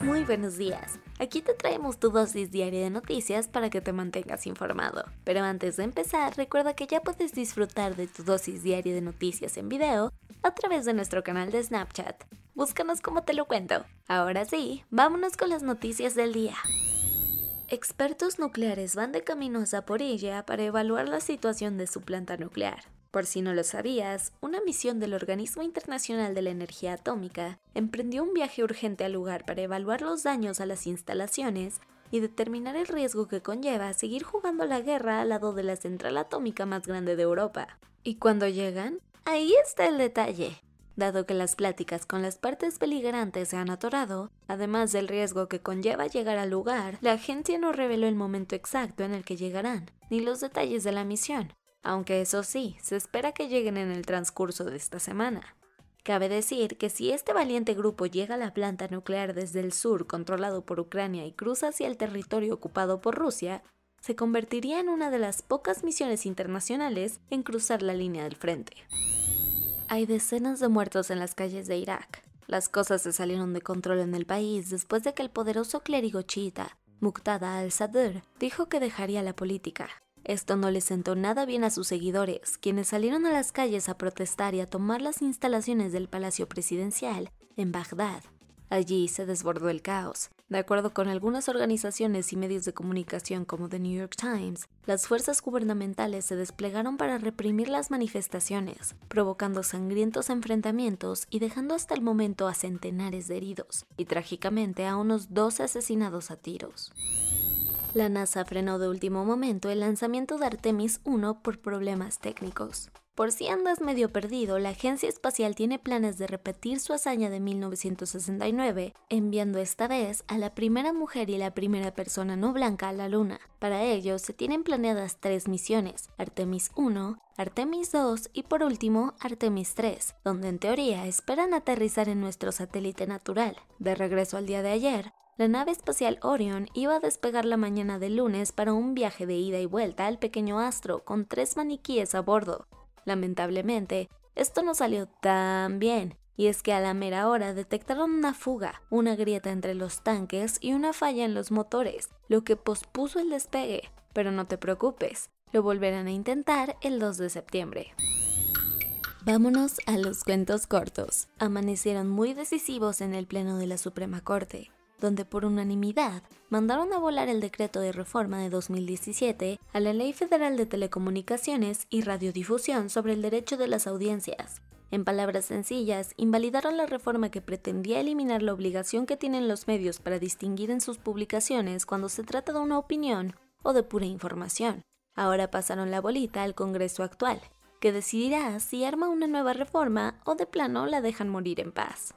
Muy buenos días. Aquí te traemos tu dosis diaria de noticias para que te mantengas informado. Pero antes de empezar, recuerda que ya puedes disfrutar de tu dosis diaria de noticias en video a través de nuestro canal de Snapchat. Búscanos como te lo cuento. Ahora sí, vámonos con las noticias del día. Expertos nucleares van de camino a Zaporilla para evaluar la situación de su planta nuclear. Por si no lo sabías, una misión del Organismo Internacional de la Energía Atómica emprendió un viaje urgente al lugar para evaluar los daños a las instalaciones y determinar el riesgo que conlleva seguir jugando la guerra al lado de la central atómica más grande de Europa. ¿Y cuando llegan? Ahí está el detalle. Dado que las pláticas con las partes beligerantes se han atorado, además del riesgo que conlleva llegar al lugar, la agencia no reveló el momento exacto en el que llegarán, ni los detalles de la misión, aunque eso sí, se espera que lleguen en el transcurso de esta semana. Cabe decir que si este valiente grupo llega a la planta nuclear desde el sur controlado por Ucrania y cruza hacia el territorio ocupado por Rusia, se convertiría en una de las pocas misiones internacionales en cruzar la línea del frente. Hay decenas de muertos en las calles de Irak. Las cosas se salieron de control en el país después de que el poderoso clérigo chiita, Muqtada al-Sadr, dijo que dejaría la política. Esto no le sentó nada bien a sus seguidores, quienes salieron a las calles a protestar y a tomar las instalaciones del Palacio Presidencial en Bagdad. Allí se desbordó el caos. De acuerdo con algunas organizaciones y medios de comunicación como The New York Times, las fuerzas gubernamentales se desplegaron para reprimir las manifestaciones, provocando sangrientos enfrentamientos y dejando hasta el momento a centenares de heridos, y trágicamente a unos 12 asesinados a tiros. La NASA frenó de último momento el lanzamiento de Artemis 1 por problemas técnicos. Por si andas medio perdido, la agencia espacial tiene planes de repetir su hazaña de 1969, enviando esta vez a la primera mujer y la primera persona no blanca a la Luna. Para ello, se tienen planeadas tres misiones, Artemis 1, Artemis 2 y por último Artemis 3, donde en teoría esperan aterrizar en nuestro satélite natural. De regreso al día de ayer, la nave espacial Orion iba a despegar la mañana del lunes para un viaje de ida y vuelta al pequeño astro con tres maniquíes a bordo. Lamentablemente, esto no salió tan bien, y es que a la mera hora detectaron una fuga, una grieta entre los tanques y una falla en los motores, lo que pospuso el despegue. Pero no te preocupes, lo volverán a intentar el 2 de septiembre. Vámonos a los cuentos cortos. Amanecieron muy decisivos en el Pleno de la Suprema Corte donde por unanimidad mandaron a volar el decreto de reforma de 2017 a la Ley Federal de Telecomunicaciones y Radiodifusión sobre el derecho de las audiencias. En palabras sencillas, invalidaron la reforma que pretendía eliminar la obligación que tienen los medios para distinguir en sus publicaciones cuando se trata de una opinión o de pura información. Ahora pasaron la bolita al Congreso actual, que decidirá si arma una nueva reforma o de plano la dejan morir en paz.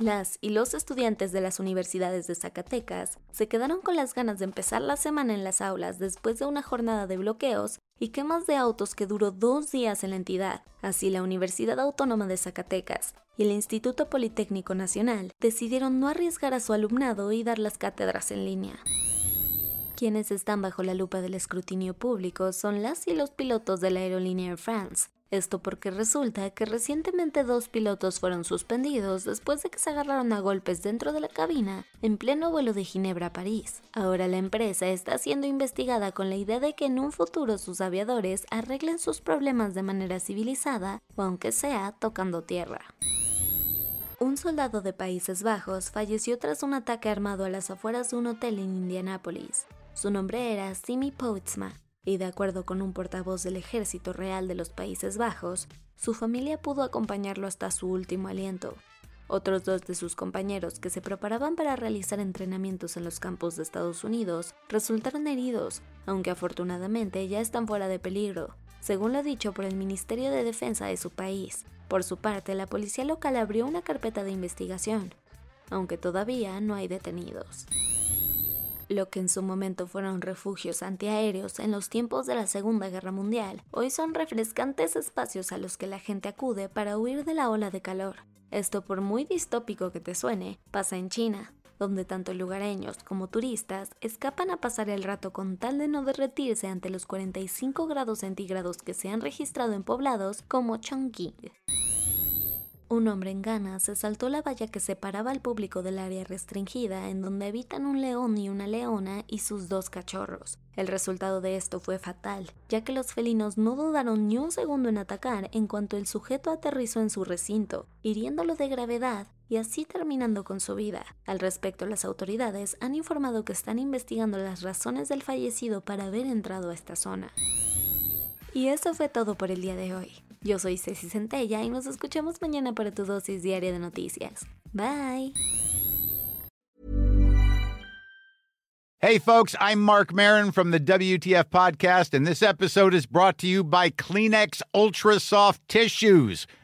Las y los estudiantes de las universidades de Zacatecas se quedaron con las ganas de empezar la semana en las aulas después de una jornada de bloqueos y quemas de autos que duró dos días en la entidad. Así la Universidad Autónoma de Zacatecas y el Instituto Politécnico Nacional decidieron no arriesgar a su alumnado y dar las cátedras en línea. Quienes están bajo la lupa del escrutinio público son las y los pilotos de la aerolínea Air France, esto porque resulta que recientemente dos pilotos fueron suspendidos después de que se agarraron a golpes dentro de la cabina en pleno vuelo de Ginebra a París. Ahora la empresa está siendo investigada con la idea de que en un futuro sus aviadores arreglen sus problemas de manera civilizada o aunque sea tocando tierra. Un soldado de Países Bajos falleció tras un ataque armado a las afueras de un hotel en Indianápolis. Su nombre era Simi Poutsma y de acuerdo con un portavoz del Ejército Real de los Países Bajos, su familia pudo acompañarlo hasta su último aliento. Otros dos de sus compañeros que se preparaban para realizar entrenamientos en los campos de Estados Unidos resultaron heridos, aunque afortunadamente ya están fuera de peligro. según lo dicho por el Ministerio de Defensa de su país. Por su parte, la policía local abrió una carpeta de investigación, aunque todavía no hay detenidos. Lo que en su momento fueron refugios antiaéreos en los tiempos de la Segunda Guerra Mundial, hoy son refrescantes espacios a los que la gente acude para huir de la ola de calor. Esto, por muy distópico que te suene, pasa en China, donde tanto lugareños como turistas escapan a pasar el rato con tal de no derretirse ante los 45 grados centígrados que se han registrado en poblados como Chongqing. Un hombre en Ghana se saltó la valla que separaba al público del área restringida en donde habitan un león y una leona y sus dos cachorros. El resultado de esto fue fatal, ya que los felinos no dudaron ni un segundo en atacar en cuanto el sujeto aterrizó en su recinto, hiriéndolo de gravedad y así terminando con su vida. Al respecto, las autoridades han informado que están investigando las razones del fallecido para haber entrado a esta zona. Y eso fue todo por el día de hoy. Yo soy Ceci Centella y nos escuchamos mañana para tu dosis diaria de noticias. Bye. Hey, folks, I'm Mark Marin from the WTF Podcast, and this episode is brought to you by Kleenex Ultra Soft Tissues